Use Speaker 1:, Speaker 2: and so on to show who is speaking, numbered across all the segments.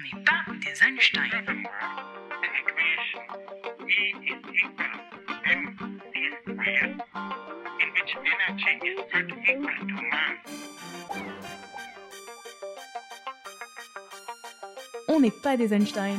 Speaker 1: On n'est pas des Einstein.
Speaker 2: On n'est pas des Einstein.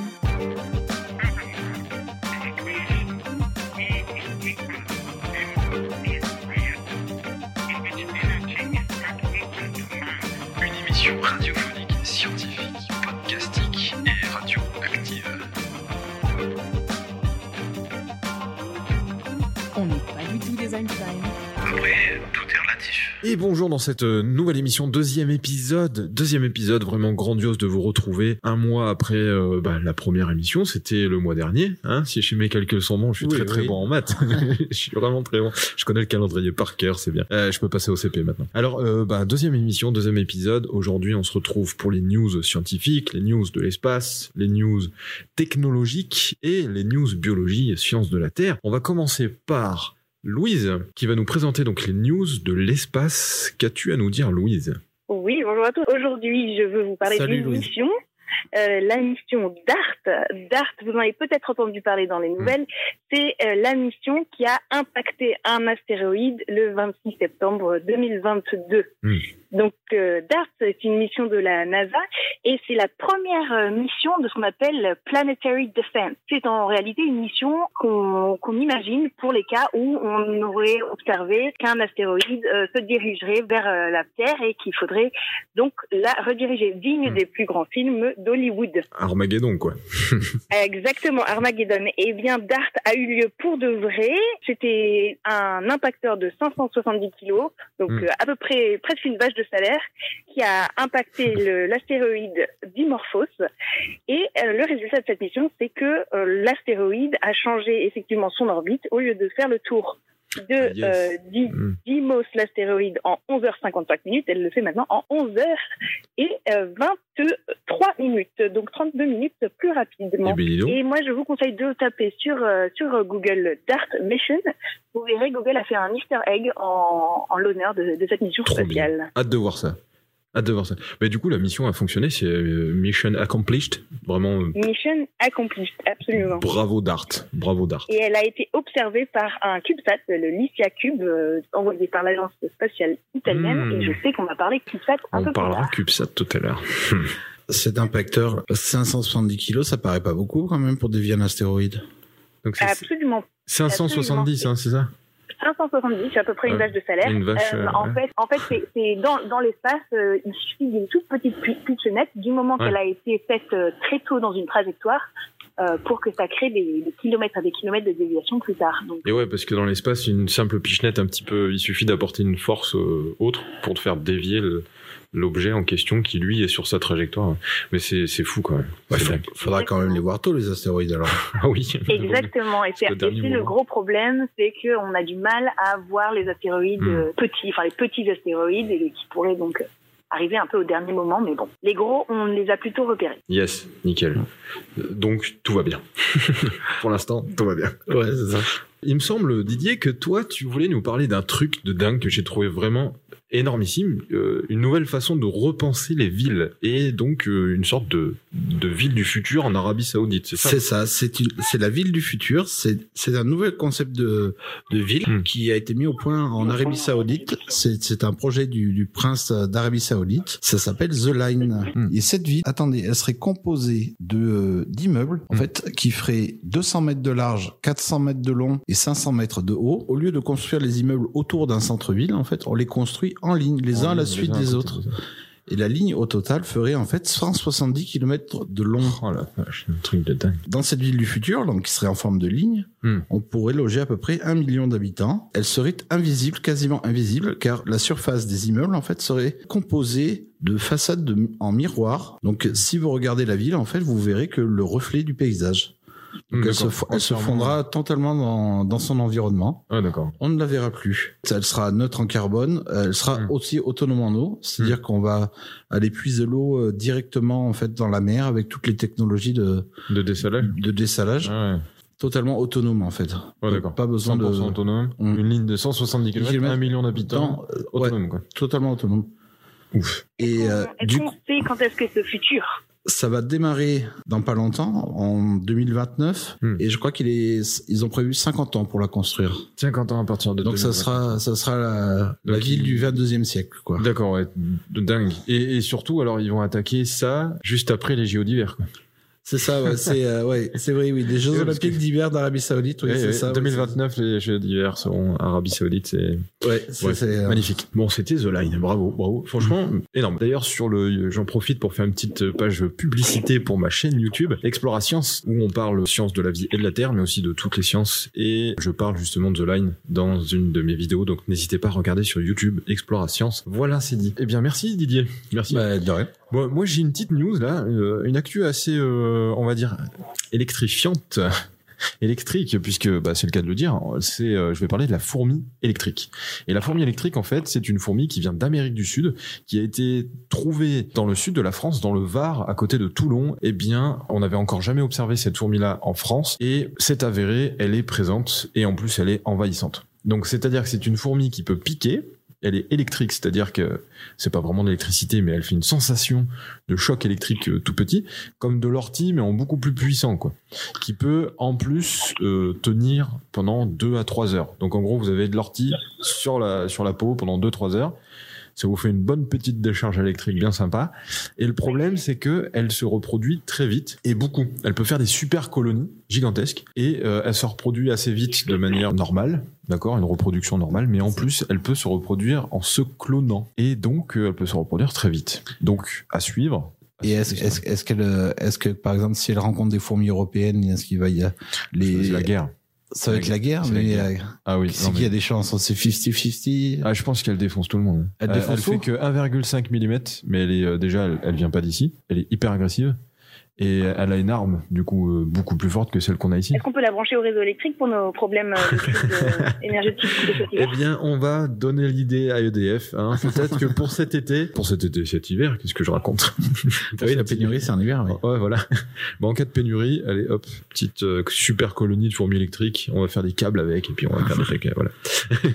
Speaker 3: Et
Speaker 4: bonjour dans cette euh, nouvelle émission, deuxième épisode, deuxième épisode vraiment grandiose de vous retrouver un mois après euh, bah, la première émission, c'était le mois dernier, hein, si je mes calculs sont bons, je suis
Speaker 5: Oui,
Speaker 4: très très
Speaker 5: oui.
Speaker 4: bon en maths, je suis vraiment très bon, je connais le calendrier par cœur, c'est bien, Euh, je peux passer au CP maintenant. Alors, euh, bah, deuxième émission, deuxième épisode, aujourd'hui on se retrouve pour les news scientifiques, les news de l'espace, les news technologiques et les news biologie et sciences de la Terre. On va commencer par Louise, qui va nous présenter donc les news de l'espace. Qu'as-tu à nous dire, Louise?
Speaker 6: Oui, bonjour à tous. Aujourd'hui, je veux vous parler d'une mission, euh, la mission DART. DART, vous en avez peut-être entendu parler dans les
Speaker 5: Hmm.
Speaker 6: nouvelles, c'est euh, la mission qui a impacté un astéroïde le 26 septembre 2022.
Speaker 4: Hmm.
Speaker 6: Donc euh, DART, c'est une mission de la NASA et c'est la première euh, mission de ce qu'on appelle Planetary Defense. C'est en réalité une mission qu'on imagine pour les cas où on aurait observé qu'un astéroïde euh, se dirigerait vers euh, la Terre et qu'il faudrait donc la rediriger, digne
Speaker 4: Hmm.
Speaker 6: des plus grands films d'Hollywood.
Speaker 4: Armageddon, quoi.
Speaker 6: Exactement, Armageddon. Eh bien, DART a eu lieu pour de vrai. C'était un impacteur de 570 kilos, donc
Speaker 4: Mm.
Speaker 6: euh, à peu près presque une vache de salaire, qui a impacté l'astéroïde Dimorphos. Et euh, le résultat de cette mission, c'est que euh, l'astéroïde a changé effectivement son orbite au lieu de faire le tour de
Speaker 4: Ah, yes.
Speaker 6: euh,
Speaker 4: Mm.
Speaker 6: Dimos, l'astéroïde, en 11h55 minutes. Elle le fait maintenant en 11h et euh, 23 minutes, donc 32 minutes plus rapidement.
Speaker 4: Eh ben.
Speaker 6: Et moi, je vous conseille de taper sur, euh, sur euh, Google Dart Mission. Vous verrez, Google a fait un easter egg en, en l'honneur de, de cette mission
Speaker 4: Trop
Speaker 6: spatiale.
Speaker 4: Hâte de voir ça. Hâte de voir ça. Mais du coup, la mission a fonctionné, c'est euh, mission accomplished. Vraiment, euh,
Speaker 6: Mission accomplished, absolument.
Speaker 4: bravo Dart. Bravo Dart.
Speaker 6: Et elle a été observée par un CubeSat, le Lycia Cube, euh, envoyé par l'agence spatiale italienne.
Speaker 4: Hmm.
Speaker 6: Et je sais qu'on va parler CubeSat un
Speaker 4: On
Speaker 6: peu plus
Speaker 4: parlera
Speaker 6: tard.
Speaker 4: CubeSat tout à l'heure.
Speaker 5: Cet impacteur, 570 kilos, ça paraît pas beaucoup quand même pour dévier un astéroïde.
Speaker 4: Donc
Speaker 6: Absolument.
Speaker 4: 570, hein, c'est ça?
Speaker 6: 570, c'est à peu près une vache de salaire.
Speaker 4: une vache, euh,
Speaker 6: en
Speaker 4: ouais.
Speaker 6: fait, en fait, c'est- dans, dans l'espace, euh, il suffit d'une toute petite pitchenette du moment
Speaker 4: Ouais.
Speaker 6: qu'elle a été faite euh, très tôt dans une trajectoire euh, pour que ça crée des, des kilomètres à des kilomètres de déviation plus tard. Donc,
Speaker 4: Et ouais, parce que dans l'espace, une simple pichenette, un petit peu, il suffit d'apporter une force autre pour te faire dévier le- l'objet en question qui lui est sur sa trajectoire. Mais c'est c'est fou quand même.
Speaker 5: Ouais,
Speaker 4: dingue.
Speaker 5: faudra quand même les voir tôt les astéroïdes alors.
Speaker 4: Ah oui.
Speaker 6: Exactement, et c'est le gros problème, c'est qu'on a du mal à voir les astéroïdes
Speaker 4: Hmm.
Speaker 6: euh, petits, enfin les petits astéroïdes, et qui pourraient donc arriver un peu au dernier moment, mais bon, les gros, on les a plutôt repérés.
Speaker 4: Yes, nickel. Donc tout va bien. Pour l'instant, tout va bien.
Speaker 5: Ouais, c'est ça.
Speaker 4: Il me semble, Didier, que toi, tu voulais nous parler d'un truc de dingue que j'ai trouvé vraiment énormissime, euh, une nouvelle façon de repenser les villes et donc euh, une sorte de, de ville du futur en Arabie Saoudite, c'est ça?
Speaker 5: C'est ça, c'est une, c'est la ville du futur. C'est, c'est un nouvel concept de, de ville
Speaker 4: Hmm.
Speaker 5: qui a été mis au point en Arabie Saoudite. C'est, c'est un projet du, du prince d'Arabie Saoudite. Ça s'appelle The Line.
Speaker 4: Hmm.
Speaker 5: Et cette ville, attendez, elle serait composée de, euh, d'immeubles, en
Speaker 4: Hmm.
Speaker 5: fait, qui feraient 200 mètres de large, 400 mètres de long et 500 mètres de haut. Au lieu de construire les immeubles autour d'un centre-ville, en fait, on les construit en ligne, les uns à la suite des autres. Et la ligne au total ferait en fait 170 km de long.
Speaker 4: Oh la vache, un truc de dingue.
Speaker 5: Dans cette ville du futur, donc qui serait en forme de ligne,
Speaker 4: Hmm.
Speaker 5: on pourrait loger à peu près un million d'habitants. Elle serait invisible, quasiment invisible, car la surface des immeubles en fait serait composée de façades de- en miroir. Donc si vous regardez la ville, en fait, vous verrez que le reflet du paysage. Donc, elle, se, elle se fondra totalement dans, dans son environnement.
Speaker 4: Ah d'accord.
Speaker 5: On ne la verra plus. Elle sera neutre en carbone. Elle sera
Speaker 4: Mm.
Speaker 5: aussi autonome en eau, c'est-à-dire qu'on va aller puiser l'eau euh, directement en fait dans la mer avec toutes les technologies de,
Speaker 4: De dessalage
Speaker 5: de dessalage,
Speaker 4: Ah ouais.
Speaker 5: totalement autonome en fait.
Speaker 4: Ouais, d'accord.
Speaker 5: Pas besoin
Speaker 4: 100%
Speaker 5: de
Speaker 4: autonome.
Speaker 5: Mm.
Speaker 4: Une ligne de 170 km,
Speaker 5: kilomètres
Speaker 4: 1 million d'habitants.
Speaker 5: Dans- euh, ouais,
Speaker 4: Autonome quoi.
Speaker 5: totalement autonome.
Speaker 4: Ouf.
Speaker 5: Et euh,
Speaker 6: Est-ce
Speaker 5: du
Speaker 6: qu'on sait quand est-ce que ce futur?
Speaker 5: Ça va démarrer dans pas longtemps, en 2029,
Speaker 4: Hmm.
Speaker 5: et je crois qu'il est, ils ont prévu 50 ans pour la construire.
Speaker 4: 50 ans à partir de
Speaker 5: Donc ça
Speaker 4: 2020.
Speaker 5: sera, ça sera la, ville
Speaker 4: il-
Speaker 5: du 22e siècle, quoi.
Speaker 4: D'accord, ouais, de dingue. Et, et surtout, alors, ils vont attaquer ça juste après les JO d'hiver.
Speaker 5: C'est ça, ouais, c'est, euh, ouais, c'est vrai, oui, les Jeux Olympiques
Speaker 4: que-
Speaker 5: d'hiver d'Arabie Saoudite, oui,
Speaker 4: Ouais,
Speaker 5: c'est
Speaker 4: ouais,
Speaker 5: ça. ouais,
Speaker 4: 2029, les Jeux d'hiver seront Arabie Saoudite, c'est
Speaker 5: Ouais, c'est, euh,
Speaker 4: magnifique. Bon, c'était The Line, bravo, bravo. Franchement, énorme. D'ailleurs, sur le, j'en profite pour faire une petite page publicité pour ma chaîne YouTube, Explora Science, où on parle sciences de la vie et de la Terre, mais aussi de toutes les sciences. Et je parle justement de The Line dans une de mes vidéos, donc n'hésitez pas à regarder sur YouTube, Explora Science. Voilà, c'est dit. Eh bien, merci Didier. Merci.
Speaker 5: bah, de rien.
Speaker 4: Bon, moi, j'ai une petite news là, euh, une actu assez, euh, on va dire, électrifiante. électrique puisque bah, c'est le cas de le dire c'est euh, je vais parler de la fourmi électrique. Et la fourmi électrique en fait c'est une fourmi qui vient d'Amérique du Sud qui a été trouvée dans le sud de la France dans le Var à côté de Toulon. Eh bien on n'avait encore jamais observé cette fourmi là en France. Et c'est avéré elle est présente et en plus elle est envahissante. Donc c'est-à-dire que c'est une fourmi qui peut piquer elle est électrique, c'est-à-dire que c'est pas vraiment de l'électricité, mais elle fait une sensation de choc électrique euh, tout petit, comme de l'ortie, mais en beaucoup plus puissant, quoi. Qui peut en plus euh, tenir pendant 2 à 3 heures. Donc en gros, vous avez de l'ortie sur la sur la peau pendant 2-3 heures. Ça vous fait une bonne petite décharge électrique bien sympa. Et le problème, c'est que elle se reproduit très vite et beaucoup. Elle peut faire des super colonies gigantesques et euh, elle se reproduit assez vite de manière normale, d'accord, une reproduction normale. Mais en plus, elle peut se reproduire en se clonant et donc euh, elle peut se reproduire très vite. Donc à suivre.
Speaker 5: Et est-ce, qu'elle, euh, est-ce que, par exemple, si elle rencontre des fourmis européennes, est-ce qu'il va y a les,
Speaker 4: la guerre.
Speaker 5: ça va être la guerre,
Speaker 4: la
Speaker 5: mais
Speaker 4: guerre.
Speaker 5: euh,
Speaker 4: Ah oui.
Speaker 5: c'est
Speaker 4: non,
Speaker 5: qui
Speaker 4: mais-
Speaker 5: a des chances? C'est 50-50?
Speaker 4: Ah, je pense qu'elle défonce tout le monde.
Speaker 5: Elle défonce
Speaker 4: elle fait
Speaker 5: tout
Speaker 4: que 1,5 mm, mais elle est déjà, elle, elle vient pas d'ici. Elle est hyper agressive et elle a une arme du coup euh, beaucoup plus forte que celle qu'on a ici.
Speaker 6: Est-ce qu'on peut la brancher au réseau électrique pour nos problèmes euh, de crise énergétique de cet
Speaker 4: Eh bien, on va donner l'idée à EDF. Hein. Peut-être que pour cet été, pour cet été, cet hiver, qu'est-ce que je raconte? Pour
Speaker 5: Oui, la pénurie, c'est en hiver, oui.
Speaker 4: Ouais, voilà. Bon, en cas de pénurie, allez, hop, petite euh, super colonie de fourmis électriques. On va faire des câbles avec et puis on va faire des trucs. Voilà.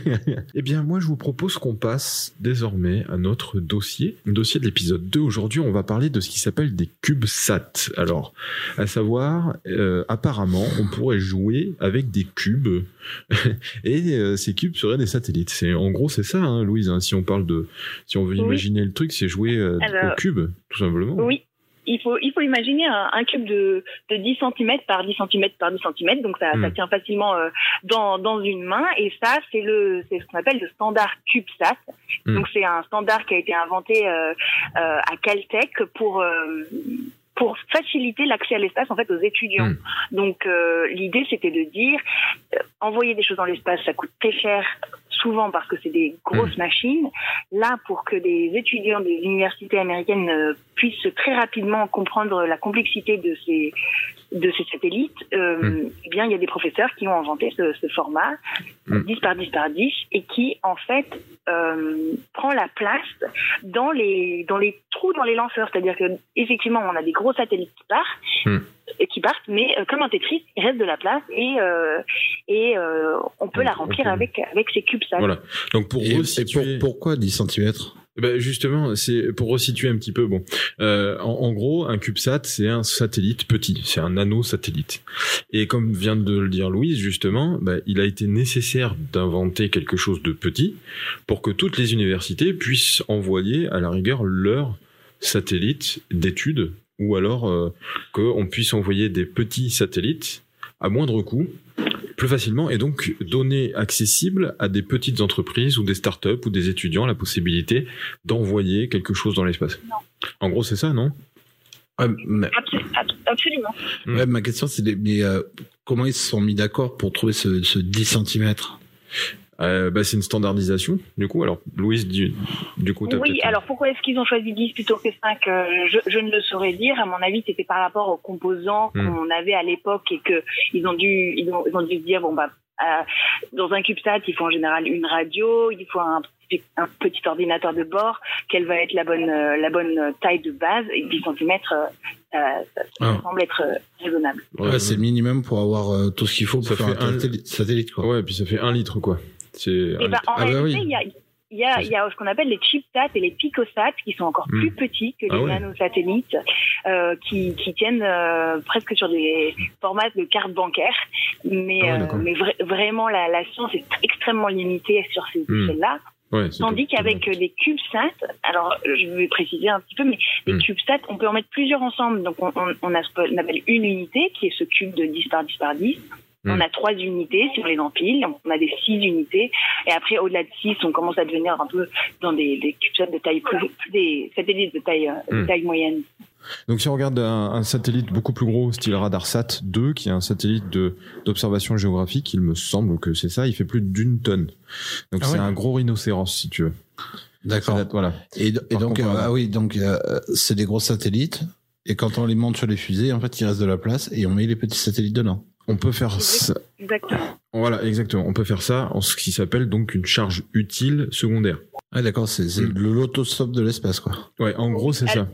Speaker 4: eh bien, moi, je vous propose qu'on passe désormais à notre dossier. Dossier de l'épisode 2. Aujourd'hui, on va parler de ce qui s'appelle des CubeSat. Alors, à savoir, euh, apparemment, on pourrait jouer avec des cubes et euh, ces cubes seraient des satellites. C'est en gros, c'est ça, hein, Louise. hein, si on parle de, si on veut
Speaker 6: Oui.
Speaker 4: imaginer le truc, c'est jouer euh,
Speaker 6: Alors,
Speaker 4: au cube, tout simplement.
Speaker 6: Oui. Il faut, il faut imaginer un, un cube de, de 10 cm par 10 cm par 10 cm, donc ça, ça
Speaker 4: Hmm.
Speaker 6: tient facilement euh, dans, dans une main. Et ça, c'est le, c'est ce qu'on appelle le standard CubeSat.
Speaker 4: Hmm.
Speaker 6: Donc c'est un standard qui a été inventé à Caltech pour pour faciliter l'accès à l'espace en fait aux étudiants.
Speaker 4: Hmm.
Speaker 6: Donc euh, l'idée c'était de dire euh, envoyer des choses dans l'espace ça coûte très cher souvent parce que c'est des grosses machines. Là pour que des étudiants des universités américaines euh, puissent très rapidement comprendre la complexité de ces de ces satellites, euh,
Speaker 4: Hmm.
Speaker 6: eh bien il y a des professeurs qui ont inventé ce, ce format
Speaker 4: Hmm.
Speaker 6: 10 par 10 par 10 et qui en fait euh, prend la place dans les dans les trous dans les lanceurs, c'est-à-dire que effectivement on a des gros satellites qui partent, et qui partent, mais euh, comme un Tetris, il reste de la place et euh, et euh, on peut la remplir avec avec ces cubes.
Speaker 4: Voilà. Donc pour
Speaker 5: Et, et
Speaker 4: resituer,
Speaker 5: pour- pourquoi 10 cm?
Speaker 4: Ben justement, c'est pour resituer un petit peu. Bon, euh, en, en gros, un CubeSat, c'est un satellite petit, c'est un nano-satellite. Et comme vient de le dire Louise, justement, ben, il a été nécessaire d'inventer quelque chose de petit pour que toutes les universités puissent envoyer, à la rigueur, leur satellite d'études, ou alors euh, qu'on puisse envoyer des petits satellites à moindre coût plus facilement et donc donner accessible à des petites entreprises ou des startups ou des étudiants la possibilité d'envoyer quelque chose dans l'espace. En gros, c'est ça, non?
Speaker 5: Ouais, mais-
Speaker 6: absolument.
Speaker 4: Hmm.
Speaker 5: ouais, ma question, c'est mais, euh, comment ils se sont mis d'accord pour trouver ce, ce 10 cm?
Speaker 4: Euh, bah, C'est une standardisation, du coup. Alors, Louise, du, du coup, t'as
Speaker 6: Oui,
Speaker 4: peut-être...
Speaker 6: alors pourquoi est-ce qu'ils ont choisi 10 plutôt que 5 euh, je, je ne le saurais dire. À mon avis, c'était par rapport aux composants
Speaker 4: Hmm.
Speaker 6: qu'on avait à l'époque et que ils ont dû ils ont, ils ont dû se dire bon bah euh, dans un CubeSat, il faut en général une radio, il faut un, petit- un petit ordinateur de bord, quelle va être la bonne euh, la bonne taille de base et 10 cm euh, ça, ça
Speaker 5: Ah.
Speaker 6: semble être euh, raisonnable.
Speaker 4: Ouais,
Speaker 5: Ouais, c'est le minimum pour avoir euh, tout ce qu'il faut pour
Speaker 4: Ça
Speaker 5: faire
Speaker 4: fait
Speaker 5: un
Speaker 4: un-
Speaker 5: satellite, quoi.
Speaker 4: Ouais, puis ça fait un litre, quoi. C'est
Speaker 6: Et
Speaker 4: un
Speaker 6: ben, en
Speaker 5: Ah bah
Speaker 6: réalité,
Speaker 5: oui.
Speaker 6: il y a Il y a,
Speaker 4: Ça,
Speaker 6: il y a ce qu'on appelle les chipsats et les picosats qui sont encore
Speaker 4: Hmm.
Speaker 6: plus petits que
Speaker 4: Ah
Speaker 6: les nanosatellites, euh, qui, qui tiennent euh, presque sur des formats de cartes bancaires. Mais,
Speaker 4: Ah ouais,
Speaker 6: euh, mais vra- vraiment, la, la science est extrêmement limitée sur ces
Speaker 4: Hmm.
Speaker 6: échelles-là.
Speaker 4: Ouais,
Speaker 6: Tandis
Speaker 4: tout.
Speaker 6: qu'avec des CubeSats, alors je vais préciser un petit peu, mais les
Speaker 4: Hmm.
Speaker 6: CubeSats, on peut en mettre plusieurs ensemble. Donc on, on, on a ce qu'on appelle une unité, qui est ce cube de 10 par 10 par 10.
Speaker 4: Hmm.
Speaker 6: On a trois unités si on les empile, on a des six unités, et après au-delà de six, on commence à devenir un peu dans des, des CubeSats de taille plus, des satellites de taille, euh, de taille moyenne.
Speaker 4: Donc si on regarde un, un satellite beaucoup plus gros, style Radarsat 2, qui est un satellite de d'observation géographique, il me semble que c'est ça, il fait plus d'une tonne. Donc
Speaker 5: Ah
Speaker 4: c'est
Speaker 5: ouais.
Speaker 4: un gros rhinocéros, si tu veux.
Speaker 5: D'accord.
Speaker 4: Voilà.
Speaker 5: Et, donc, euh, ah oui, donc euh, c'est des gros satellites. Et quand on les monte sur les fusées, en fait, il reste de la place et on met les petits satellites dedans.
Speaker 4: On peut faire ça.
Speaker 6: Exactement.
Speaker 4: Voilà, exactement. On peut faire ça en ce qui s'appelle donc une charge utile secondaire.
Speaker 5: Ah d'accord, c'est
Speaker 4: Mm.
Speaker 5: le l'autostop de l'espace, quoi.
Speaker 4: Ouais, en gros, c'est ça.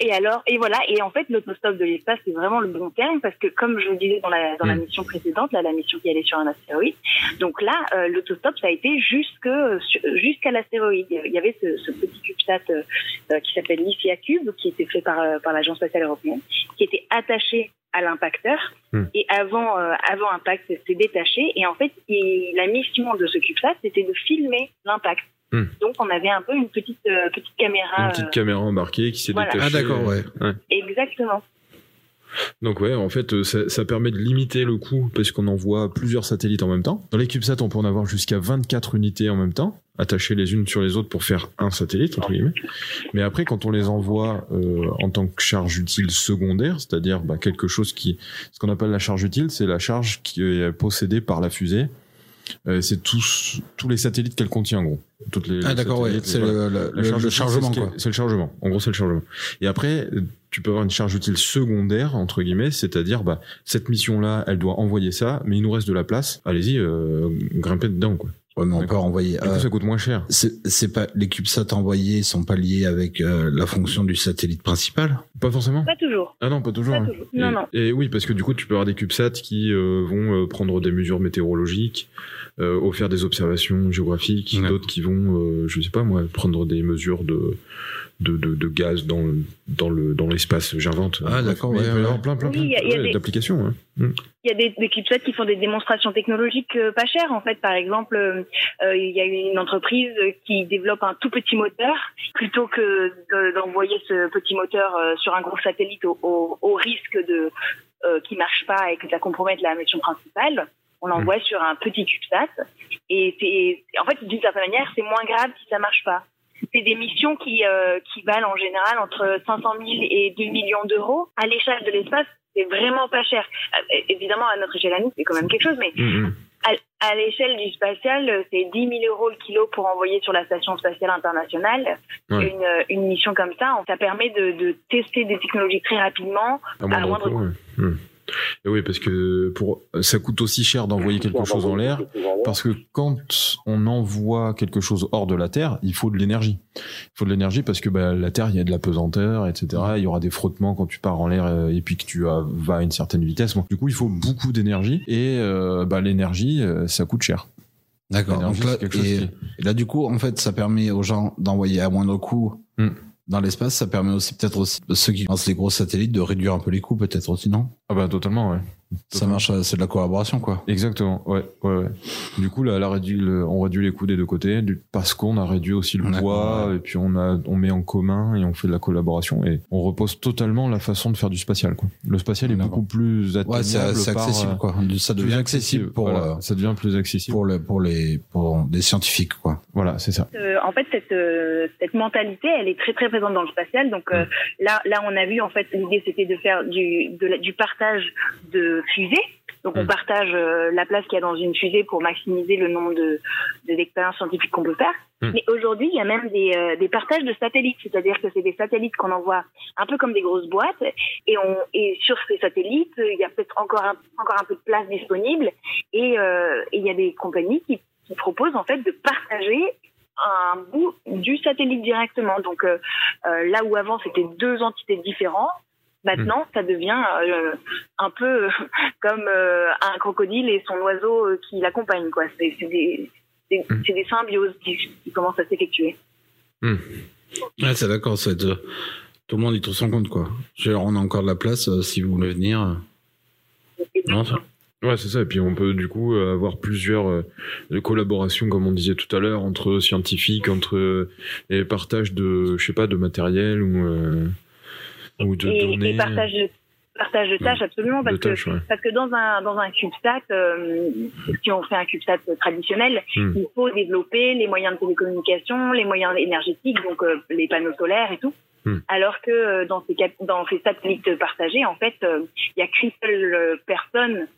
Speaker 6: Et alors, et voilà, et en fait, l'autostop de l'espace, c'est vraiment le bon terme parce que, comme je le disais dans la, dans la
Speaker 4: Mm.
Speaker 6: mission précédente, là, la mission qui allait sur un astéroïde, donc là, euh, l'autostop, ça a été jusque, jusqu'à l'astéroïde. Il y avait ce, ce petit CubeSat euh, qui s'appelle l'IFIA Cube, qui était fait par, euh, par l'Agence spatiale européenne, qui était attaché à l'impacteur.
Speaker 4: Mm.
Speaker 6: Et avant, euh, avant impact, c'est détaché. Et en fait, il- la mission de ce CubeSat, c'était de filmer l'impact.
Speaker 4: Mm.
Speaker 6: Donc, on avait un peu une petite, euh, petite caméra.
Speaker 4: Une petite
Speaker 6: euh,
Speaker 4: caméra embarquée qui s'est
Speaker 6: voilà.
Speaker 4: détachée.
Speaker 5: Ah d'accord, ouais.
Speaker 6: Exactement.
Speaker 4: Donc ouais, en fait, euh, ça, ça permet de limiter le coût parce qu'on envoie plusieurs satellites en même temps. Dans les CubeSats, on peut en avoir jusqu'à 24 unités en même temps, attachées les unes sur les autres pour faire un satellite, entre guillemets. Mais après, quand on les envoie euh, en tant que charge utile secondaire, c'est-à-dire bah, quelque chose qui... Ce qu'on appelle la charge utile, c'est la charge qui est possédée par la fusée. Euh, c'est tous, tous les satellites qu'elle contient, en gros. Toutes les,
Speaker 5: Ah d'accord, ouais. C'est
Speaker 4: voilà.
Speaker 5: le, le- le-
Speaker 4: charge
Speaker 5: le
Speaker 4: utile,
Speaker 5: chargement,
Speaker 4: c'est ce le chargement. En gros, c'est le chargement. Et après, tu peux avoir une charge utile secondaire, entre guillemets, c'est-à-dire, bah, cette mission-là, elle doit envoyer ça, mais il nous reste de la place. Allez-y, euh, grimpez dedans, quoi.
Speaker 5: Ouais, mais on peut renvoyer.
Speaker 4: Du coup,
Speaker 5: euh,
Speaker 4: ça coûte moins cher.
Speaker 5: c'est c'est pas les CubeSats envoyés sont pas liés avec euh, la fonction du satellite principal?
Speaker 4: Pas forcément?
Speaker 6: Pas toujours.
Speaker 4: Ah non, pas toujours.
Speaker 6: Pas
Speaker 4: hein.
Speaker 6: toujours. Non,
Speaker 4: et,
Speaker 6: non.
Speaker 4: et oui, parce que du coup, tu peux avoir des CubeSats qui euh, vont euh, prendre des mesures météorologiques, ou faire des observations géographiques,
Speaker 5: Ouais.
Speaker 4: d'autres qui vont, euh, je sais pas moi, prendre des mesures de de, de, de gaz dans dans le dans l'espace. J'invente.
Speaker 5: Ah,
Speaker 4: Bref,
Speaker 5: d'accord, ouais,
Speaker 4: y
Speaker 5: ouais.
Speaker 4: avoir plein plein
Speaker 6: Oui,
Speaker 4: plein ouais, d'applications. hein. Mm.
Speaker 6: Il y a des, des CubeSats qui font des démonstrations technologiques euh, pas chères en fait. Par exemple, euh, euh, il y a une entreprise qui développe un tout petit moteur plutôt que de- d'envoyer ce petit moteur euh, sur un gros satellite au, au, au risque de euh, qui marche pas et que ça compromette la mission principale. On l'envoie sur un petit CubeSat et c'est en fait d'une certaine manière c'est moins grave si ça marche pas. C'est des missions qui, euh, qui valent en général entre 500 000 et 2 millions d'euros. À l'échelle de l'espace, c'est vraiment pas cher. Euh, évidemment, à notre échelle à nous, c'est quand même quelque chose, mais
Speaker 4: Mm, mm.
Speaker 6: à, à l'échelle du spatial, c'est 10 000 euros le kilo pour envoyer sur la station spatiale internationale.
Speaker 4: Ouais.
Speaker 6: Une, euh, une mission comme ça, ça permet de, de tester des technologies très rapidement.
Speaker 4: À moindre
Speaker 6: moindre
Speaker 4: coût. Mm. Et oui, parce que pour ça coûte aussi cher d'envoyer quelque chose en l'air, parce que quand on envoie quelque chose hors de la Terre, il faut de l'énergie. Il faut de l'énergie parce que bah, la Terre, il y a de la pesanteur, etc. Il y aura des frottements quand tu pars en l'air euh, et puis que tu as- vas à une certaine vitesse. Bon, du coup, il faut beaucoup d'énergie et euh, bah, l'énergie, euh, ça coûte cher.
Speaker 5: D'accord. Donc là,
Speaker 4: qui-
Speaker 5: et là, du coup, en fait, ça permet aux gens d'envoyer à moindre coût
Speaker 4: Hmm.
Speaker 5: Dans l'espace. Ça permet aussi peut-être aussi ceux qui lancent les gros satellites de réduire un peu les coûts, peut-être aussi, non?
Speaker 4: Ah bah totalement, ouais.
Speaker 5: Ça marche, c'est de la collaboration, quoi.
Speaker 4: Exactement, ouais, ouais, ouais. Du coup, là, réduit le- on réduit les coûts des deux côtés, parce qu'on a réduit aussi le poids,
Speaker 5: ouais.
Speaker 4: et puis on a, on met en commun et on fait de la collaboration, et on repose totalement la façon de faire du spatial, quoi. Le spatial est beaucoup plus atteignable
Speaker 5: Ouais, c'est accessible,
Speaker 4: euh,
Speaker 5: quoi. Ça devient accessible pour
Speaker 4: voilà,
Speaker 5: euh,
Speaker 4: ça devient plus accessible.
Speaker 5: pour le pour les pour des scientifiques, quoi.
Speaker 4: Voilà, c'est ça.
Speaker 6: Euh, en fait, cette, euh, cette mentalité, elle est très très présente dans le spatial. Donc euh, là, là, on a vu en fait l'idée, c'était de faire du, de la- du partage de fusées. Donc on
Speaker 4: Mm.
Speaker 6: partage euh, la place qu'il y a dans une fusée pour maximiser le nombre de de- d'expériences scientifiques qu'on peut faire.
Speaker 4: Mm.
Speaker 6: Mais aujourd'hui, il y a même des, euh, des partages de satellites, c'est-à-dire que c'est des satellites qu'on envoie un peu comme des grosses boîtes, et on et sur ces satellites, il y a peut-être encore un, encore un peu de place disponible, et euh, et il y a des compagnies qui, qui proposent en fait de partager un bout du satellite directement. Donc euh, là où avant c'était deux entités différentes, maintenant ça devient euh, un peu comme euh, un crocodile et son oiseau euh, qui l'accompagne. Quoi. C'est, c'est des, c'est
Speaker 4: Mm.
Speaker 6: c'est des symbioses qui, qui commencent à s'effectuer.
Speaker 5: Ouais, c'est d'accord. C'est euh, tout le monde y trouve son compte, quoi. On a encore de la place si vous voulez venir. Non, ça-
Speaker 4: Ouais, c'est ça. Et puis on peut du coup avoir plusieurs euh, collaborations, comme on disait tout à l'heure, entre scientifiques, entre euh, les partages de, je sais pas, de matériel ou euh, ou de
Speaker 6: et,
Speaker 4: données,
Speaker 6: et partage de, partage de tâches, absolument, parce que.
Speaker 4: Ouais.
Speaker 6: Parce que dans un dans un CubeSat, euh, si on fait un CubeSat traditionnel,
Speaker 4: Hmm.
Speaker 6: il faut développer les moyens de télécommunication, les moyens énergétiques, donc euh, les panneaux solaires et tout.
Speaker 4: Hmm.
Speaker 6: Alors que euh, dans ces dans ces satellites partagés, en fait, euh, il y a qu'une seule euh, personne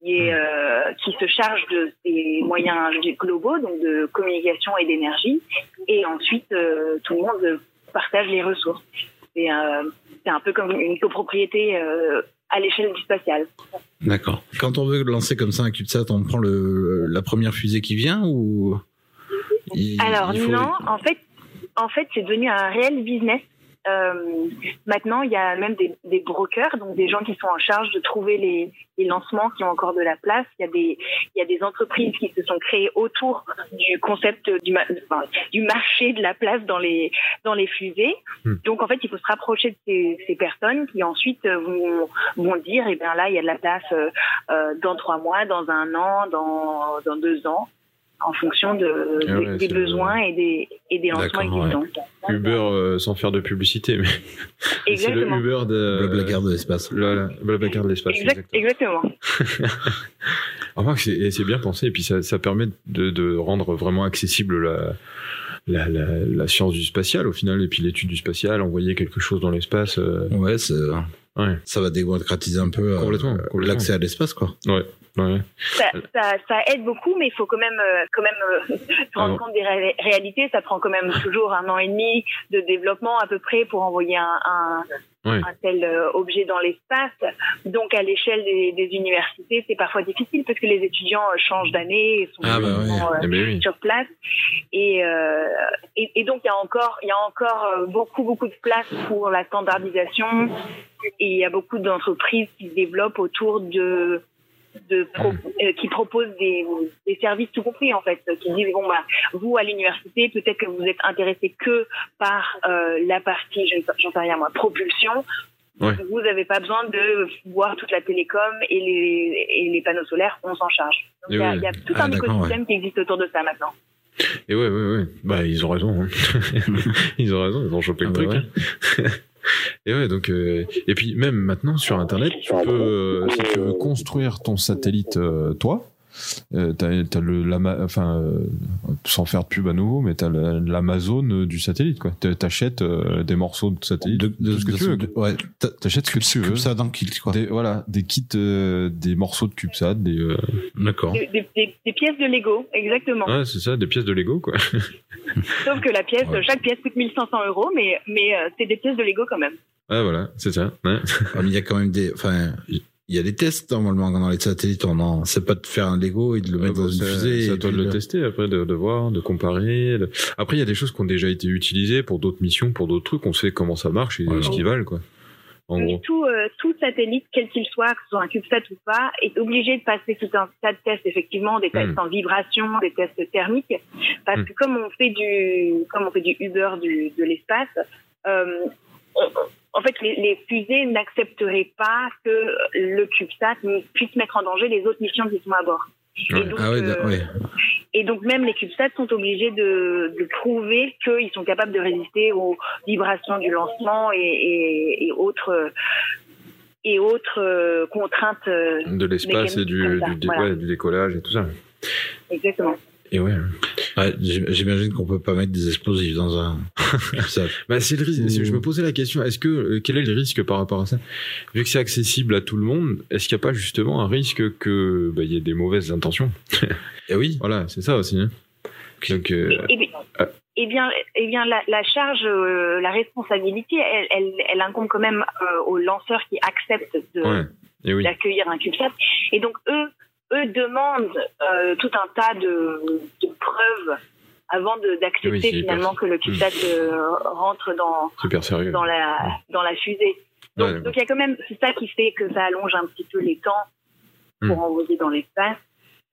Speaker 6: qui est euh, qui se charge de ces moyens globaux, donc de communication et d'énergie, et ensuite euh, tout le monde partage les ressources. C'est euh, un peu comme une copropriété euh, à l'échelle du spatial.
Speaker 5: D'accord. Quand on veut lancer comme ça un CubeSat, on prend le, la première fusée qui vient ou il-
Speaker 6: Alors
Speaker 5: il faut-
Speaker 6: non, en fait, en fait, c'est devenu un réel business. Euh, maintenant, il y a même des, des brokers, donc des gens qui sont en charge de trouver les, les lancements qui ont encore de la place. Il y a des, il y a des entreprises qui se sont créées autour du concept du, ma- enfin, du marché de la place dans les, dans les fusées.
Speaker 4: Hmm.
Speaker 6: Donc, en fait, il faut se rapprocher de ces, ces personnes qui ensuite euh, vont, vont dire, eh bien là, il y a de la place euh, dans trois mois, dans un an, dans, dans deux ans en fonction de,
Speaker 4: Ah ouais,
Speaker 6: des besoins et des, et des lancements
Speaker 5: D'accord, ouais.
Speaker 6: existants.
Speaker 4: Uber euh, sans faire de publicité, mais c'est le
Speaker 6: Exactement.
Speaker 4: Uber de
Speaker 5: Blablacar de l'espace.
Speaker 4: Le, le Blablacar de l'espace.
Speaker 6: Exact-
Speaker 4: exactement.
Speaker 6: exactement.
Speaker 4: C'est bien pensé, et puis ça, ça permet de, de rendre vraiment accessible la, la, la, la science du spatial au final, et puis l'étude du spatial, envoyer quelque chose dans l'espace. euh,
Speaker 5: Ouais, c'est-
Speaker 4: ouais,
Speaker 5: ça va démocratiser un peu euh, l'accès à l'espace, quoi.
Speaker 4: ouais.
Speaker 6: Ça, ça, ça aide beaucoup, mais il faut quand même, euh, quand même euh, se rendre
Speaker 4: Ah bon.
Speaker 6: compte des ré- réalités. Ça prend quand même toujours un an et demi de développement à peu près pour envoyer un, un,
Speaker 4: Ouais.
Speaker 6: un tel euh, objet dans l'espace. Donc à l'échelle des, des universités, c'est parfois difficile parce que les étudiants changent d'année et sont
Speaker 5: Ah bah ouais.
Speaker 4: Eh ben oui.
Speaker 6: sur place. Et, euh, et, et donc il y a encore, il y a encore beaucoup beaucoup de place pour la standardisation. Et il y a beaucoup d'entreprises qui se développent autour de de pro- euh, qui proposent des, des services tout compris en fait qui disent bon bah vous à l'université peut-être que vous êtes intéressé que par euh, la partie je ne sais- j'en sais rien moi propulsion
Speaker 4: Ouais.
Speaker 6: vous n'avez pas besoin de voir toute la télécom et les et les panneaux solaires on s'en charge il y, a-
Speaker 4: oui.
Speaker 6: il y a tout
Speaker 5: Ah,
Speaker 6: un
Speaker 5: d'accord,
Speaker 6: écosystème qui existe autour de ça maintenant
Speaker 4: Et ouais, ouais, ouais. Bah, ils ont raison. hein. ils ont raison, ils ont chopé
Speaker 5: Ah
Speaker 4: le
Speaker 5: bah
Speaker 4: truc.
Speaker 5: ouais.
Speaker 4: et ouais, donc, euh, et puis même maintenant sur Internet, tu peux, euh, si tu veux construire ton satellite, euh, toi, euh, t'as, t'as le, l'ama- enfin, euh, sans faire de pub à nouveau, mais t'as la- l'Amazon du satellite, quoi. T'a- T'achètes euh, des morceaux de satellite,
Speaker 5: De,
Speaker 4: tout ce que tu veux.
Speaker 5: de- ouais,
Speaker 4: T'achètes ce que tu veux.
Speaker 5: CubeSat dans kit, quoi.
Speaker 4: Des, voilà, des kits, euh, des morceaux de CubeSat, des, euh,
Speaker 5: D'accord.
Speaker 6: des- des pièces de Lego exactement
Speaker 4: ouais, c'est ça, des pièces de Lego, quoi.
Speaker 6: sauf que la pièce
Speaker 5: Ouais.
Speaker 6: chaque pièce coûte 1500 euros mais mais euh, c'est des pièces de Lego quand même
Speaker 4: Ouais, voilà, c'est ça. Ouais.
Speaker 5: Ah, il y a quand même des, enfin, il y a des tests normalement dans les satellites. On en, c'est pas de faire un Lego et de le mettre dans une fusée.
Speaker 4: C'est à toi de le tester après, de, de voir, de comparer. de- Après, il y a des choses qui ont déjà été utilisées pour d'autres missions, pour d'autres trucs. On sait comment ça marche et
Speaker 5: Ouais.
Speaker 4: ce qu'ils valent, quoi. En
Speaker 6: Mais
Speaker 4: gros.
Speaker 6: tout, euh, tout satellite, quel qu'il soit, que ce soit un CubeSat ou pas, est obligé de passer tout un tas de tests, effectivement, des tests
Speaker 4: Mm.
Speaker 6: en vibration, des tests thermiques, parce
Speaker 4: Mm.
Speaker 6: que comme on fait du, comme on fait du Uber du, de l'espace, euh, en fait, les, les fusées n'accepteraient pas que le CubeSat puisse mettre en danger les autres missions qui sont à bord.
Speaker 4: Ouais.
Speaker 6: Et, donc,
Speaker 5: Ah ouais,
Speaker 6: euh,
Speaker 5: ouais.
Speaker 6: et donc même les CubeSats sont obligés de, de prouver qu'ils sont capables de résister aux vibrations du lancement et, et, et autres et autres euh, contraintes. euh,
Speaker 4: De l'espace et
Speaker 6: voilà.
Speaker 4: du décollage et tout ça.
Speaker 6: Exactement.
Speaker 4: Et ouais.
Speaker 5: Ouais, j'im- J'imagine qu'on peut pas mettre des explosifs dans un.
Speaker 4: Bah, c'est le risque. Je me posais la question, est-ce que, euh, quel est le risque par rapport à ça? Vu que c'est accessible à tout le monde, est-ce qu'il n'y a pas justement un risque que, bah, il y ait des mauvaises intentions?
Speaker 5: Et oui.
Speaker 4: Voilà, c'est ça aussi, hein. Donc, euh,
Speaker 6: Et,
Speaker 4: ah.
Speaker 6: eh bien, eh bien, la, la charge, euh, la responsabilité, elle, elle, elle incombe quand même euh, aux lanceurs qui acceptent de,
Speaker 4: ouais. Et oui.
Speaker 6: d'accueillir un CubeSat. Et donc eux, eux demandent euh, tout un tas de, de preuves avant d'accepter
Speaker 4: Oui,
Speaker 6: finalement que le CubeSat euh, rentre dans la dans la fusée. Donc
Speaker 4: Ouais,
Speaker 6: il y a quand même c'est ça qui fait que ça allonge un petit peu les temps pour
Speaker 4: Hmm.
Speaker 6: envoyer dans l'espace.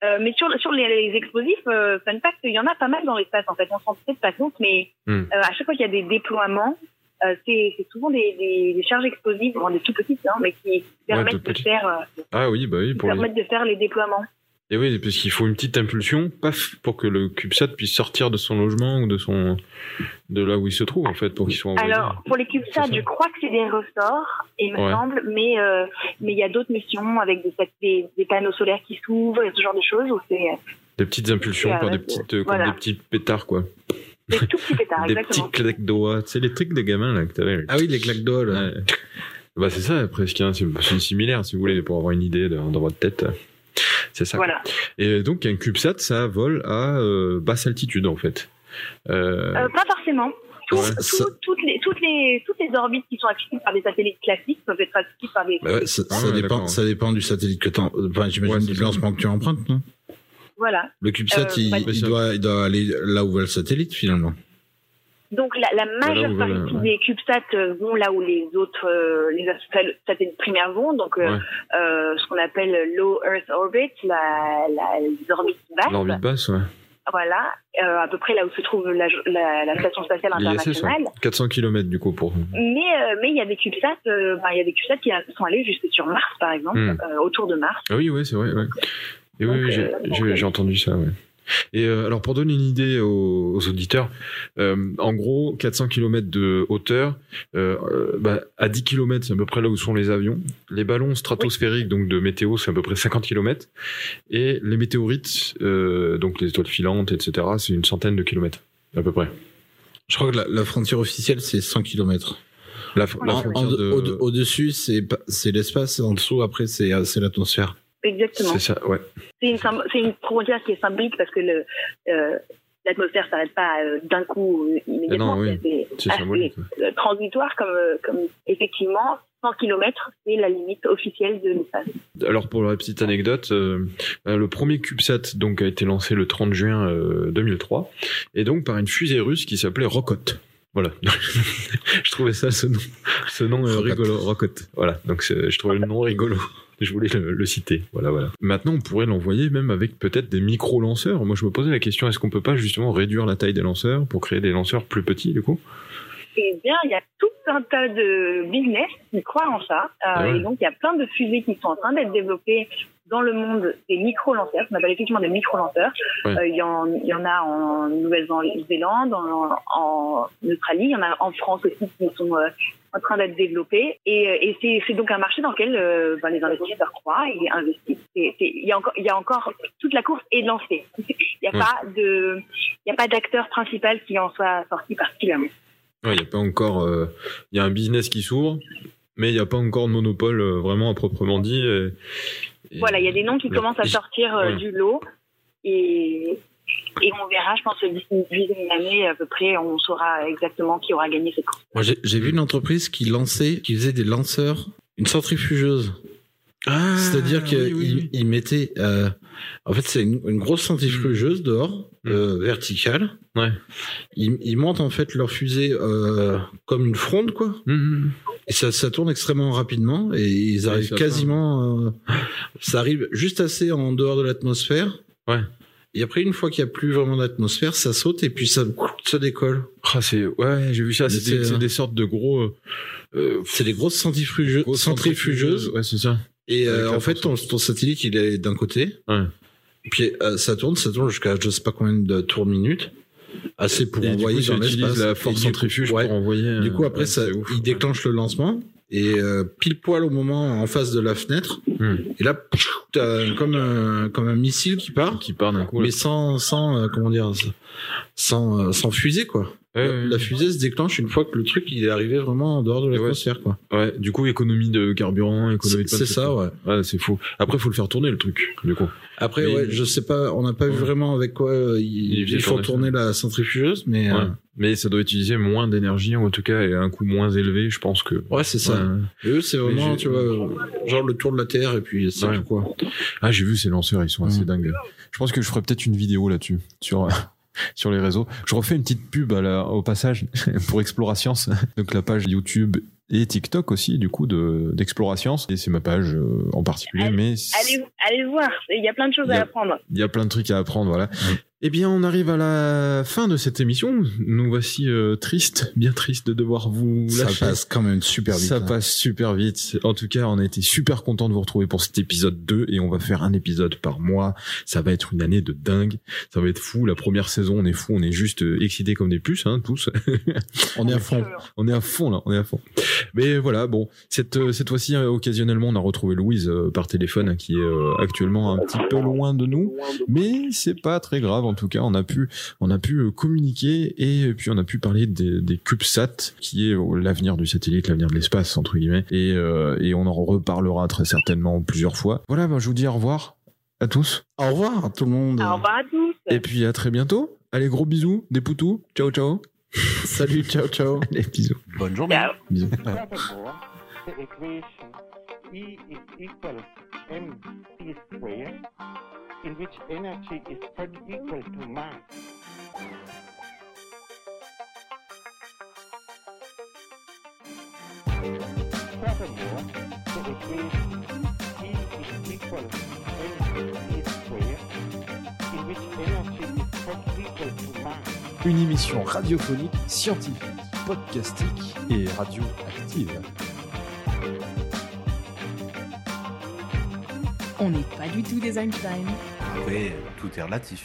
Speaker 6: Euh, mais sur, sur les, les explosifs, euh, fun fact, il y en a pas mal dans l'espace en fait. On s'en rend peut-être pas compte, mais
Speaker 4: Hmm.
Speaker 6: euh, à chaque fois qu'il y a des déploiements, euh, c'est souvent des, des, des charges explosives, bon, des tout petites, hein, mais qui permettent de faire, euh,
Speaker 4: Ah oui, bah oui, pour les...
Speaker 6: permettent de faire les déploiements.
Speaker 4: Et oui, parce qu'il faut une petite impulsion, paf, pour que le CubeSat puisse sortir de son logement ou de son de là où il se trouve en fait, pour qu'il soit envoyé.
Speaker 6: Alors, pour les CubeSats, je crois que c'est des ressorts, il me
Speaker 4: Ouais.
Speaker 6: semble, mais euh, mais il y a d'autres missions avec des, des, des panneaux solaires qui s'ouvrent et ce genre de choses où c'est
Speaker 4: Des petites impulsions, par des petites, euh,
Speaker 6: voilà.
Speaker 4: comme des petits pétards quoi.
Speaker 6: Des tout petits pétards,
Speaker 4: des
Speaker 6: exactement.
Speaker 4: petits claques doigts, tu sais les trucs des gamins là que t'avais.
Speaker 5: Ah oui, les claques d'eau, là.
Speaker 4: Ouais. Bah c'est ça presque, hein, c'est c'est similaire si vous voulez pour avoir une idée de- dans votre tête. C'est ça.
Speaker 6: Voilà.
Speaker 4: Et donc un CubeSat, ça vole à euh, basse altitude en fait. Euh,
Speaker 6: Euh, pas forcément. Tout-
Speaker 4: Ouais,
Speaker 6: tout-
Speaker 5: ça-
Speaker 6: toutes, les, toutes, les, toutes les orbites qui sont accessibles par des satellites classiques peuvent être accessibles par des.
Speaker 5: Bah ouais, ça,
Speaker 4: Ah
Speaker 5: ça
Speaker 4: ouais,
Speaker 5: dépend, ça dépend du satellite que tu Enfin, j'imagine
Speaker 4: Ouais,
Speaker 5: du
Speaker 4: c'est
Speaker 5: lancement que tu empruntes, non?
Speaker 6: Voilà.
Speaker 5: Le CubeSat,
Speaker 6: Euh,
Speaker 5: il, doit, il doit aller là où va le satellite, finalement.
Speaker 6: Donc la, la majeure partie des CubeSats euh, vont là où les autres euh, les sat- satellites primaires vont, donc euh,
Speaker 4: Ouais.
Speaker 6: euh, ce qu'on appelle Low Earth Orbit, la, la, les orbites basses.
Speaker 4: L'orbite basse, ouais.
Speaker 6: Voilà, à peu près là où se trouve la, station spatiale internationale.
Speaker 4: 400 km du coup pour.
Speaker 6: Mais mais il y a des CubeSats, ben, il y a des CubeSats qui sont allés jusque sur Mars par exemple,
Speaker 4: Hmm.
Speaker 6: autour de Mars.
Speaker 4: Ah oui, ouais, c'est vrai. Ouais. Et oui,
Speaker 6: Donc,
Speaker 4: oui, j'ai-
Speaker 6: euh,
Speaker 4: j'ai
Speaker 6: euh,
Speaker 4: j'ai entendu ça. Ouais. Et euh, alors pour donner une idée aux, aux auditeurs, euh, en gros 400 km de hauteur, euh, euh, bah, à 10 km c'est à peu près là où sont les avions. Les ballons stratosphériques donc de météo c'est à peu près 50 km et les météorites euh, donc les étoiles filantes etc c'est une centaine de kilomètres à peu près.
Speaker 5: Je crois que la, la frontière officielle, c'est 100 km.
Speaker 4: La, la frontière de
Speaker 5: au- Au-dessus, c'est pas- c'est l'espace, en dessous, après, c'est c'est l'atmosphère.
Speaker 6: Exactement.
Speaker 4: c'est ça ouais.
Speaker 6: C'est une, une frontière qui est symbolique parce que le, euh, l'atmosphère s'arrête pas euh, d'un coup immédiatement.
Speaker 4: Ah non, oui.
Speaker 6: C'est
Speaker 4: C'est
Speaker 6: assez,
Speaker 4: symbolique.
Speaker 6: euh, transitoire comme, euh, comme effectivement 100 km, c'est la limite officielle de l'espace.
Speaker 4: Alors pour la petite anecdote, euh, le premier CubeSat donc a été lancé le 30 juin euh, 2003 et donc par une fusée russe qui s'appelait Rocket. Voilà. je trouvais ça ce nom, ce nom euh, rigolo, Rocket. Voilà. Donc je trouvais le nom rigolo. Je voulais le, le citer. Voilà, voilà. Maintenant, on pourrait l'envoyer même avec peut-être des micro-lanceurs. Moi, je me posais la question est-ce qu'on peut pas justement réduire la taille des lanceurs pour créer des lanceurs plus petits, du coup?
Speaker 6: Eh bien, il y a tout un tas de business qui croient en ça. Euh,
Speaker 4: Ah ouais.
Speaker 6: Et donc, il y a plein de fusées qui sont en train d'être développées dans le monde des micro-lanceurs, qu'on appelle effectivement des micro-lanceurs.
Speaker 4: Ouais.
Speaker 6: Euh, Il y, en, il y en a en Nouvelle-Zélande, en, en Australie, il y en a en France aussi qui sont euh, en train d'être développés. Et, euh, et c'est, donc un marché dans lequel euh, ben, les investisseurs croient et investissent. Il y, a encore, il y a encore toute la course est lancée. Il n'y a
Speaker 4: Ouais.
Speaker 6: pas de, il y a pas d'acteur principal qui en soit sorti particulièrement.
Speaker 4: Ouais, il y a pas encore. euh, Il y a un business qui s'ouvre, mais il n'y a pas encore de monopole euh, vraiment à proprement dit. et- et-
Speaker 6: Voilà, il y a des noms qui commencent à sortir
Speaker 4: Ouais.
Speaker 6: du lot et, et on verra, je pense, d'ici une dizaine d'années à peu près, on saura exactement qui aura gagné cette course.
Speaker 5: Moi, j'ai vu une entreprise qui lançait, qui faisait des lanceurs, une centrifugeuse.
Speaker 4: Ah,
Speaker 5: C'est-à-dire qu'ils
Speaker 4: oui, oui,
Speaker 5: mettaient, euh, en fait, c'est une, une grosse centrifugeuse dehors,
Speaker 4: Mm.
Speaker 5: euh, verticale.
Speaker 4: Ouais.
Speaker 5: Ils, ils montent en fait leur fusée euh, comme une fronde, quoi.
Speaker 4: Mhm.
Speaker 5: Et ça, ça tourne extrêmement rapidement et ils
Speaker 4: Ouais,
Speaker 5: arrivent
Speaker 4: ça
Speaker 5: quasiment. euh, ça arrive juste assez en dehors de l'atmosphère.
Speaker 4: Ouais.
Speaker 5: Et après, une fois qu'il n'y a plus vraiment d'atmosphère, ça saute et puis ça, décolle.
Speaker 4: Ah, c'est ouais, j'ai vu ça. C'est des,
Speaker 5: euh,
Speaker 4: des sortes de gros. euh, euh,
Speaker 5: C'est des grosses centrifugeuses.
Speaker 4: grosses
Speaker 5: centrifugeuses.
Speaker 4: Ouais, c'est ça.
Speaker 5: Et euh, en fait, ton, satellite, il est d'un côté.
Speaker 4: Ouais.
Speaker 5: Puis ça tourne, ça tourne jusqu'à je sais pas combien de tours minutes. Assez pour
Speaker 4: Et du
Speaker 5: envoyer
Speaker 4: coup,
Speaker 5: dans l'espace.
Speaker 4: la force centrifuge
Speaker 5: ouais.
Speaker 4: pour envoyer.
Speaker 5: Du coup, après, ça,
Speaker 4: ouf.
Speaker 5: il déclenche le lancement. Et euh, pile poil au moment en face de la fenêtre.
Speaker 4: Hmm.
Speaker 5: Et là, t'as comme un, comme un missile qui part.
Speaker 4: qui part d'un coup. là.
Speaker 5: mais sans sans euh, comment dire sans euh, sans fusée quoi
Speaker 4: Ouais,
Speaker 5: la,
Speaker 4: ouais.
Speaker 5: fusée se déclenche une fois que le truc il est arrivé vraiment en dehors de
Speaker 4: Et ouais.
Speaker 5: l'atmosphère quoi
Speaker 4: Ouais, du coup, économie de carburant, économie de
Speaker 5: c'est ça ouais
Speaker 4: Ouais, c'est fou. Après, faut le faire tourner le truc, du coup.
Speaker 5: après
Speaker 4: Mais-
Speaker 5: ouais je sais pas on n'a pas vu
Speaker 4: Ouais.
Speaker 5: vraiment avec quoi euh,
Speaker 4: Il
Speaker 5: ils font
Speaker 4: tourner
Speaker 5: la centrifugeuse mais
Speaker 4: Ouais.
Speaker 5: euh,
Speaker 4: Mais ça doit utiliser moins d'énergie, en tout cas, et à un coût moins élevé, je pense que.
Speaker 5: ouais c'est ça
Speaker 4: Ouais.
Speaker 5: et eux c'est vraiment tu vois genre le tour de la terre et puis c'est
Speaker 4: Ouais.
Speaker 5: quoi
Speaker 4: Ah, j'ai vu ces lanceurs, ils sont assez dingues. Je pense que je ferai peut-être une vidéo là-dessus, sur, sur les réseaux. Je refais une petite pub à la- au passage pour Explora Science, donc la page YouTube et TikTok aussi, du coup, de d'Explora Science. Et c'est ma page euh, en particulier,
Speaker 6: Allez-
Speaker 4: mais
Speaker 6: Allez, allez voir, il y a plein de choses
Speaker 4: a-
Speaker 6: à apprendre.
Speaker 4: il y a plein de trucs à apprendre, voilà. Eh bien, on arrive à la fin de cette émission. Nous voici euh, tristes, bien tristes de devoir vous
Speaker 5: Ça
Speaker 4: lâcher.
Speaker 5: passe quand même super vite.
Speaker 4: Ça
Speaker 5: hein.
Speaker 4: passe super vite. En tout cas, on a été super content de vous retrouver pour cet épisode 2 et on va faire un épisode par mois. Ça va être une année de dingue. Ça va être fou. La première saison, on est fou. On est juste euh, excités comme des puces, hein, tous.
Speaker 5: On est à fond.
Speaker 4: on est à fond, là. On est à fond. Mais voilà, bon. Cette, euh, cette fois-ci, euh, occasionnellement, on a retrouvé Louise par téléphone, hein, qui est actuellement un petit peu loin de nous. Mais c'est pas très grave. En tout cas, on a pu, on a pu euh, communiquer et puis on a pu parler des, des CubeSat, qui est euh, l'avenir du satellite, l'avenir de l'espace entre guillemets. Et, euh, et on en reparlera très certainement plusieurs fois. Voilà, ben, je vous dis au revoir à tous.
Speaker 5: Au revoir tout le monde.
Speaker 6: Au revoir à tous.
Speaker 4: Et puis à très bientôt. Allez, gros bisous, des poutous. Ciao, ciao.
Speaker 5: Salut, ciao, ciao.
Speaker 4: Allez, bisous.
Speaker 1: Bonne journée.
Speaker 4: Bisous.
Speaker 7: E is equal mc squared, in which energy is equal to mass. Furthermore, the equation E is equal mc squared, in which energy is equal to mass.
Speaker 3: Une émission radiophonique, scientifique, podcastique et radioactive.
Speaker 2: On n'est pas du tout des Einstein.
Speaker 1: Après, tout est relatif.